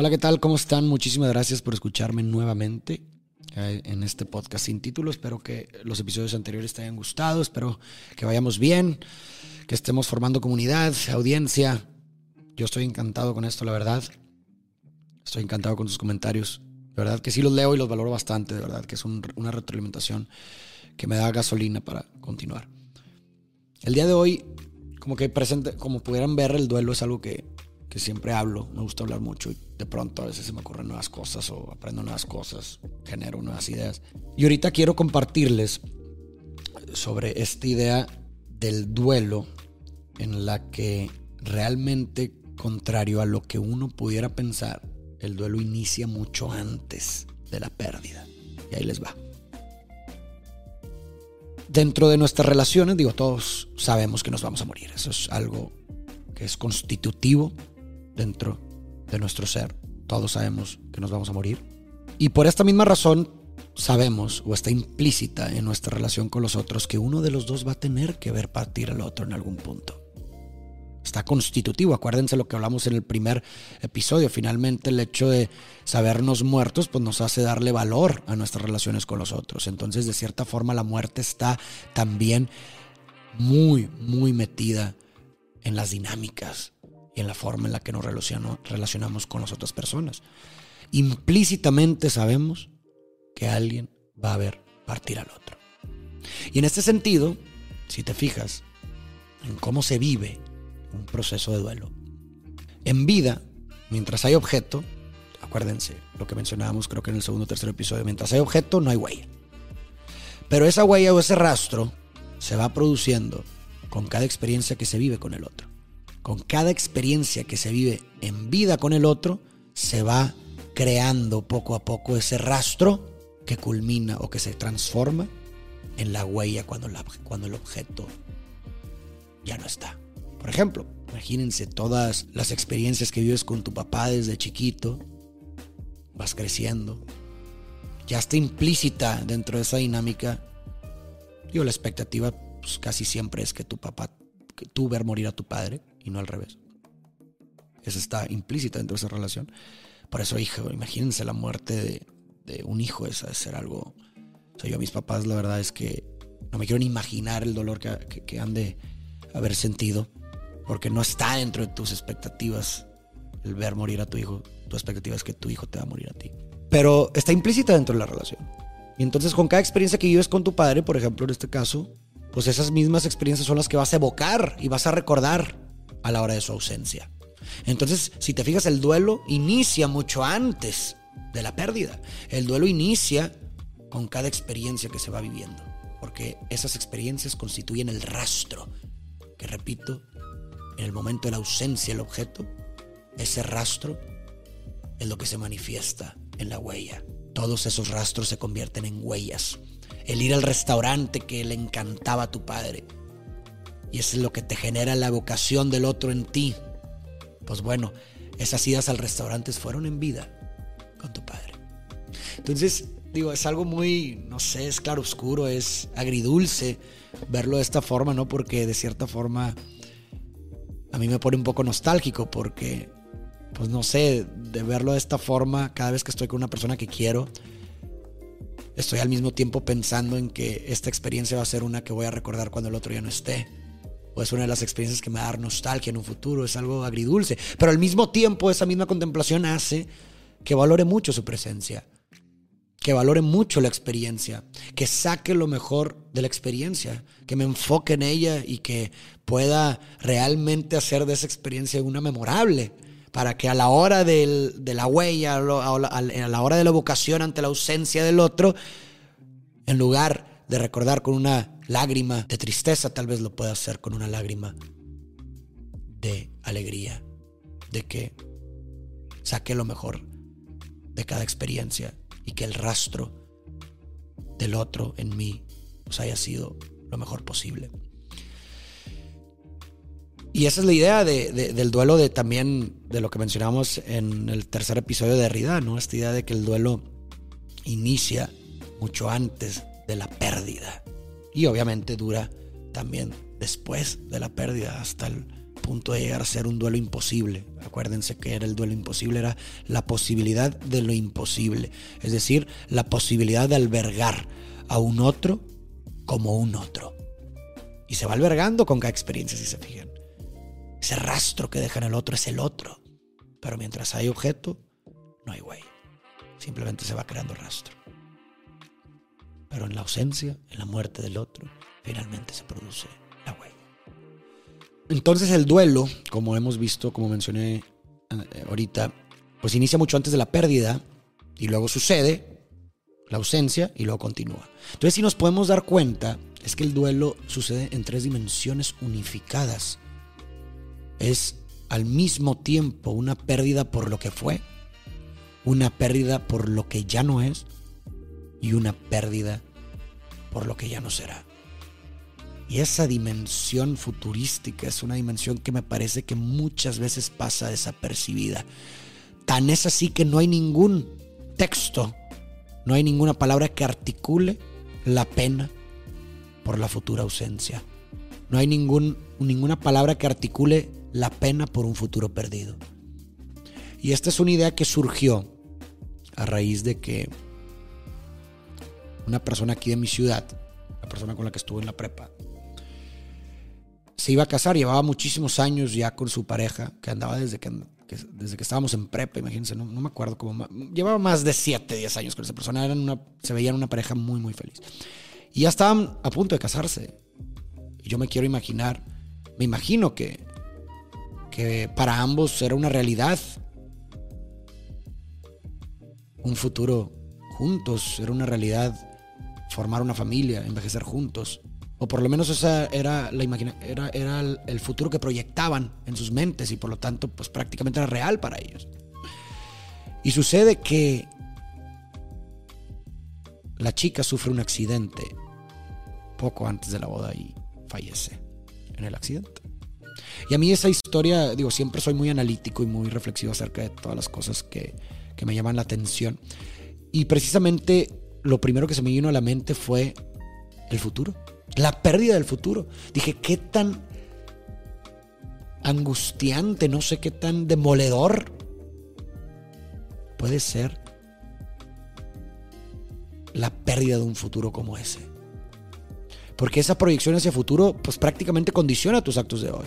Hola, ¿qué tal? ¿Cómo están? Muchísimas gracias por escucharme nuevamente eh, en este podcast sin título. Espero que los episodios anteriores te hayan gustado, espero que vayamos bien, que estemos formando comunidad, audiencia. Yo estoy encantado con esto, la verdad. Estoy encantado con tus comentarios. De verdad que sí los leo y los valoro bastante, de verdad que es una retroalimentación que me da gasolina para continuar. El día de hoy, como que presente, como pudieran ver, el duelo es algo que que siempre hablo, me gusta hablar mucho y de pronto a veces se me ocurren nuevas cosas o aprendo nuevas cosas, genero nuevas ideas. Y ahorita quiero compartirles sobre esta idea del duelo en la que realmente, contrario a lo que uno pudiera pensar, el duelo inicia mucho antes de la pérdida. Y ahí les va. Dentro de nuestras relaciones, digo, todos sabemos que nos vamos a morir. Eso es algo que es constitutivo dentro de nuestro ser. Todos sabemos que nos vamos a morir. Y por esta misma razón sabemos o está implícita en nuestra relación con los otros que uno de los dos va a tener que ver partir al otro en algún punto. Está constitutivo, acuérdense lo que hablamos en el primer episodio. Finalmente el hecho de sabernos muertos pues nos hace darle valor a nuestras relaciones con los otros. Entonces de cierta forma la muerte está también muy, muy metida en las dinámicas en la forma en la que nos relacionamos con las otras personas. Implícitamente sabemos que alguien va a ver partir al otro. Y en este sentido, si te fijas en cómo se vive un proceso de duelo, en vida, mientras hay objeto, acuérdense lo que mencionábamos creo que en el segundo o tercer episodio, mientras hay objeto no hay huella. Pero esa huella o ese rastro se va produciendo con cada experiencia que se vive con el otro con cada experiencia que se vive en vida con el otro, se va creando poco a poco ese rastro que culmina o que se transforma en la huella cuando, el objeto ya no está. Por ejemplo, imagínense todas las experiencias que vives con tu papá desde chiquito, vas creciendo, ya está implícita dentro de esa dinámica. Digo, la expectativa pues, casi siempre es que tu papá, que tú ver morir a tu padre y no al revés. Eso está implícita dentro de esa relación. Por eso, hijo, imagínense la muerte de, un hijo, esa de ser algo... O sea, yo a mis papás la verdad es que no me quiero ni imaginar el dolor que, que han de haber sentido, porque no está dentro de tus expectativas el ver morir a tu hijo. Tu expectativa es que tu hijo te va a morir a ti. Pero está implícita dentro de la relación. Y entonces con cada experiencia que vives con tu padre, por ejemplo, en este caso, pues esas mismas experiencias son las que vas a evocar y vas a recordar a la hora de su ausencia. Entonces, si te fijas, el duelo inicia mucho antes de la pérdida. El duelo inicia con cada experiencia que se va viviendo, porque esas experiencias constituyen el rastro, que repito, en el momento de la ausencia del objeto, ese rastro es lo que se manifiesta en la huella. Todos esos rastros se convierten en huellas. El ir al restaurante que le encantaba a tu padre, y eso es lo que te genera la vocación del otro en ti. Pues bueno, esas idas al restaurante fueron en vida con tu padre. Entonces, digo, es algo muy, no sé, es claro oscuro, es agridulce verlo de esta forma, ¿no? Porque de cierta forma a mí me pone un poco nostálgico porque, pues no sé, de verlo de esta forma, cada vez que estoy con una persona que quiero, estoy al mismo tiempo pensando en que esta experiencia va a ser una que voy a recordar cuando el otro ya no esté es una de las experiencias que me va a dar nostalgia en un futuro, es algo agridulce. Pero al mismo tiempo esa misma contemplación hace que valore mucho su presencia, que valore mucho la experiencia, que saque lo mejor de la experiencia, que me enfoque en ella y que pueda realmente hacer de esa experiencia una memorable para que a la hora de la huella, a la hora de la vocación ante la ausencia del otro, en lugar de recordar con una lágrima de tristeza, tal vez lo pueda hacer con una lágrima de alegría, de que saque lo mejor de cada experiencia y que el rastro del otro en mí pues, haya sido lo mejor posible. Y esa es la idea del duelo de también de lo que mencionamos en el tercer episodio de Derrida, ¿no? Esta idea de que el duelo inicia mucho antes de la pérdida y obviamente dura también después de la pérdida hasta el punto de llegar a ser un duelo imposible. Acuérdense que era el duelo imposible, era la posibilidad de lo imposible. Es decir, la posibilidad de albergar a un otro como un otro. Y se va albergando con cada experiencia, si se fijan. Ese rastro que deja en el otro es el otro. Pero mientras hay objeto, no hay güey. Simplemente se va creando rastro. Pero en la ausencia, en la muerte del otro, finalmente se produce la huella. Entonces el duelo, como hemos visto, como mencioné eh, ahorita, pues inicia mucho antes de la pérdida y luego sucede la ausencia y luego continúa. Entonces si nos podemos dar cuenta, es que el duelo sucede en tres dimensiones unificadas. Es al mismo tiempo una pérdida por lo que fue, una pérdida por lo que ya no es y una pérdida por lo que ya no será. Y esa dimensión futurística es una dimensión que me parece que muchas veces pasa desapercibida. Tan es así que no hay ningún texto, no hay ninguna palabra que articule la pena por la futura ausencia. No hay ningún, ninguna palabra que articule la pena por un futuro perdido. Y esta es una idea que surgió a raíz de que una persona aquí de mi ciudad, la persona con la que estuve en la prepa, se iba a casar, llevaba muchísimos años ya con su pareja, que andaba desde que, desde que estábamos en prepa, imagínense, no, me acuerdo cómo, llevaba más de 7, 10 años con esa persona, eran una, se veían una pareja muy, muy feliz. Y ya estaban a punto de casarse. Y yo me quiero imaginar, me imagino que, que para ambos era una realidad un futuro juntos, era una realidad formar una familia, envejecer juntos. O por lo menos esa era la era, era el futuro que proyectaban en sus mentes y por lo tanto pues prácticamente era real para ellos. Y sucede que la chica sufre un accidente poco antes de la boda y fallece en el accidente. Y a mí esa historia, digo, siempre soy muy analítico y muy reflexivo acerca de todas las cosas que, que me llaman la atención. Y precisamente lo primero que se me vino a la mente fue el futuro, la pérdida del futuro. Dije, ¿qué tan angustiante, no sé qué tan demoledor puede ser la pérdida de un futuro como ese? Porque esa proyección hacia futuro, pues prácticamente condiciona tus actos de hoy.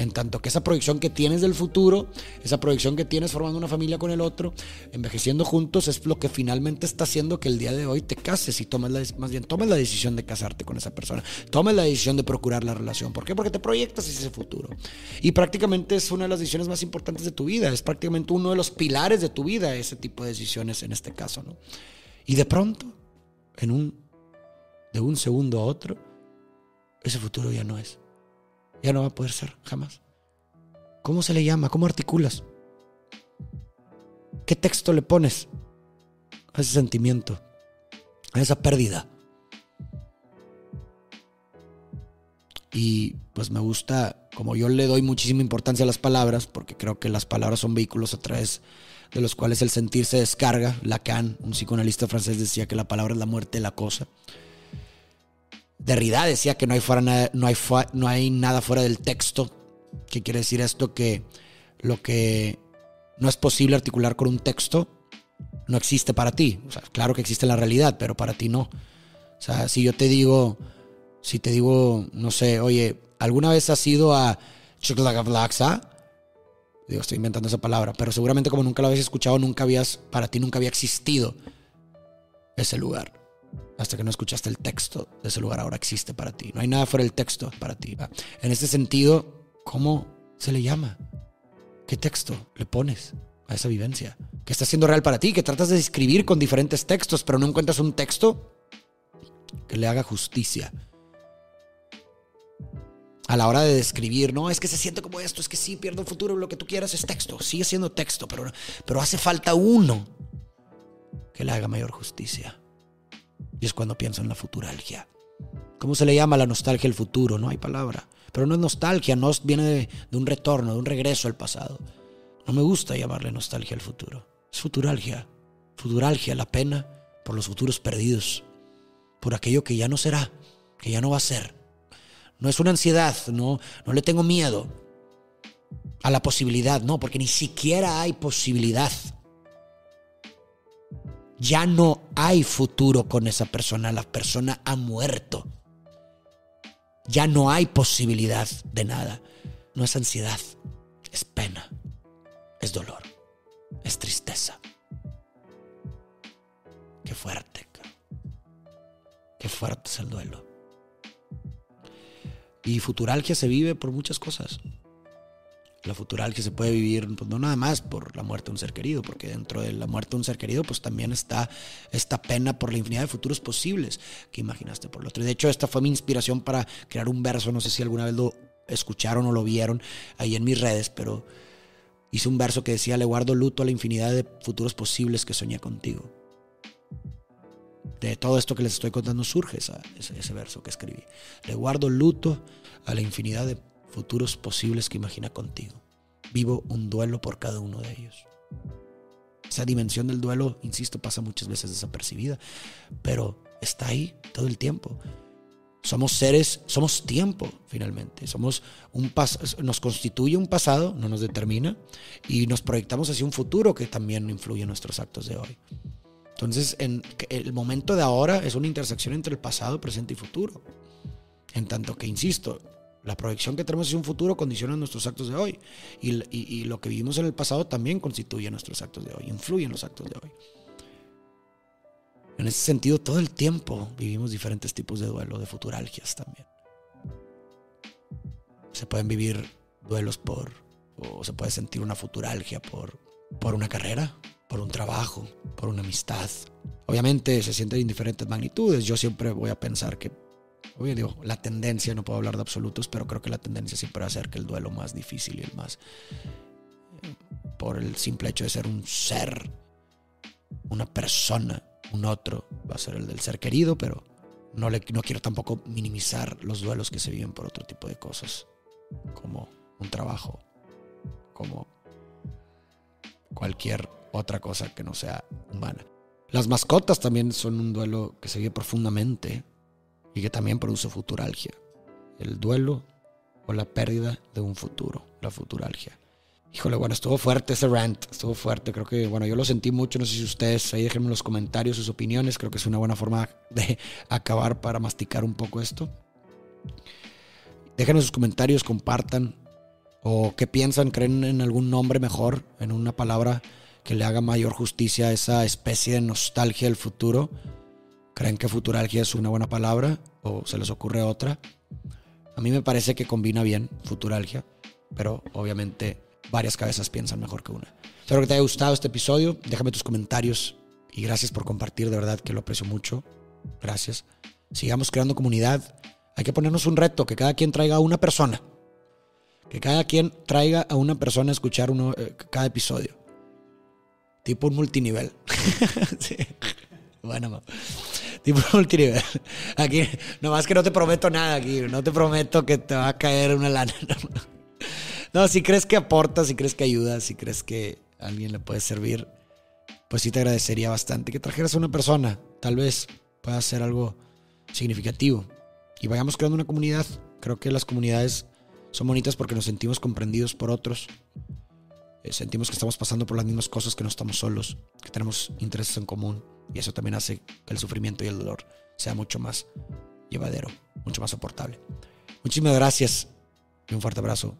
En tanto que esa proyección que tienes del futuro, esa proyección que tienes formando una familia con el otro, envejeciendo juntos, es lo que finalmente está haciendo que el día de hoy te cases y tomes la, más bien la decisión de casarte con esa persona. Tomes la decisión de procurar la relación. ¿Por qué? Porque te proyectas ese futuro. Y prácticamente es una de las decisiones más importantes de tu vida. Es prácticamente uno de los pilares de tu vida ese tipo de decisiones en este caso, ¿no? Y de pronto, en un, de un segundo a otro, ese futuro ya no es. Ya no va a poder ser, jamás. ¿Cómo se le llama? ¿Cómo articulas? ¿Qué texto le pones a ese sentimiento? A esa pérdida. Y pues me gusta, como yo le doy muchísima importancia a las palabras, porque creo que las palabras son vehículos a través de los cuales el sentir se descarga. Lacan, un psicoanalista francés, decía que la palabra es la muerte de la cosa. Derrida decía que no hay, fuera nada, no, hay no hay nada fuera del texto. ¿Qué quiere decir esto? Que lo que no es posible articular con un texto no existe para ti. claro que existe la realidad, pero para ti no. O sea, si yo te digo, si te digo, no sé, oye, ¿alguna vez has ido a Chuclagablaxa? Digo, estoy inventando esa palabra, pero seguramente como nunca lo habías escuchado, nunca habías, para ti nunca había existido ese lugar hasta que no escuchaste el texto de ese lugar ahora existe para ti. No hay nada fuera del texto para ti. En ese sentido, ¿cómo se le llama? ¿Qué texto le pones a esa vivencia? ¿Qué está siendo real para ti? Que tratas de describir con diferentes textos, pero no encuentras un texto que le haga justicia. A la hora de describir, no, es que se siente como esto, es que sí, pierdo el futuro, lo que tú quieras es texto, sigue siendo texto, pero, pero hace falta uno que le haga mayor justicia. Y es cuando pienso en la futuralgia. ¿Cómo se le llama la nostalgia al futuro? No hay palabra. Pero no es nostalgia, no viene de, un retorno, de un regreso al pasado. No me gusta llamarle nostalgia al futuro. Es futuralgia. Futuralgia, la pena por los futuros perdidos. Por aquello que ya no será, que ya no va a ser. No es una ansiedad, no, no le tengo miedo. a la posibilidad, no, porque ni siquiera hay posibilidad. Ya no hay futuro con esa persona, la persona ha muerto. Ya no hay posibilidad de nada. No es ansiedad, es pena, es dolor, es tristeza. Qué fuerte, qué fuerte es el duelo. Y futuralgia se vive por muchas cosas la futuralgia se puede vivir pues, no nada más por la muerte de un ser querido, porque dentro de la muerte de un ser querido pues también está esta pena por la infinidad de futuros posibles que imaginaste por el otro. Y de hecho esta fue mi inspiración para crear un verso, no sé si alguna vez lo escucharon o lo vieron ahí en mis redes, pero hice un verso que decía, le guardo luto a la infinidad de futuros posibles que soñé contigo. De todo esto que les estoy contando surge ese, ese verso que escribí. Le guardo luto a la infinidad de futuros posibles que imagina contigo. Vivo un duelo por cada uno de ellos. Esa dimensión del duelo, insisto, pasa muchas veces desapercibida, pero está ahí todo el tiempo. Somos seres, somos tiempo finalmente. Somos un nos constituye un pasado, no nos determina, y nos proyectamos hacia un futuro que también influye en nuestros actos de hoy. Entonces, en el momento de ahora es una intersección entre el pasado, presente y futuro. En tanto que, insisto, la proyección que tenemos hacia un futuro condiciona nuestros actos de hoy. Y, lo que vivimos en el pasado también constituye nuestros actos de hoy, influye en los actos de hoy. En ese sentido, todo el tiempo vivimos diferentes tipos de duelo, de futuralgias también. Se pueden vivir duelos por, o se puede sentir una futuralgia por, por una carrera, por un trabajo, por una amistad. Obviamente se siente en diferentes magnitudes. Yo siempre voy a pensar que Obvio, digo, la tendencia, no puedo hablar de absolutos, pero creo que la tendencia siempre va a ser que el duelo más difícil y el más. Eh, por el simple hecho de ser un ser, una persona, un otro, va a ser el del ser querido, pero no, le, no quiero tampoco minimizar los duelos que se viven por otro tipo de cosas, como un trabajo, como cualquier otra cosa que no sea humana. Las mascotas también son un duelo que se vive profundamente y que también produce futuralgia. El duelo o la pérdida de un futuro, la futuralgia. Híjole, bueno, estuvo fuerte ese rant, estuvo fuerte, creo que, bueno, yo lo sentí mucho, no sé si ustedes, ahí déjenme en los comentarios sus opiniones, creo que es una buena forma de acabar para masticar un poco esto. Déjenme sus comentarios, compartan, o qué piensan, creen en algún nombre mejor, en una palabra que le haga mayor justicia a esa especie de nostalgia del futuro ¿Creen que futuralgia es una buena palabra o se les ocurre otra? A mí me parece que combina bien futuralgia, pero obviamente varias cabezas piensan mejor que una. Espero que te haya gustado este episodio. Déjame tus comentarios y gracias por compartir, de verdad que lo aprecio mucho. Gracias. Sigamos creando comunidad. Hay que ponernos un reto, que cada quien traiga a una persona. Que cada quien traiga a una persona a escuchar uno, eh, cada episodio. Tipo un multinivel. sí. Bueno, tipo multinivel. Aquí, nomás que no te prometo nada aquí, no te prometo que te va a caer una lana. No, si crees que aporta, si crees que ayuda, si crees que alguien le puede servir, pues sí te agradecería bastante que trajeras a una persona. Tal vez pueda hacer algo significativo. Y vayamos creando una comunidad. Creo que las comunidades son bonitas porque nos sentimos comprendidos por otros. Eh, sentimos que estamos pasando por las mismas cosas, que no estamos solos, que tenemos intereses en común. Y eso también hace que el sufrimiento y el dolor sea mucho más llevadero, mucho más soportable. Muchísimas gracias y un fuerte abrazo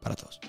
para todos.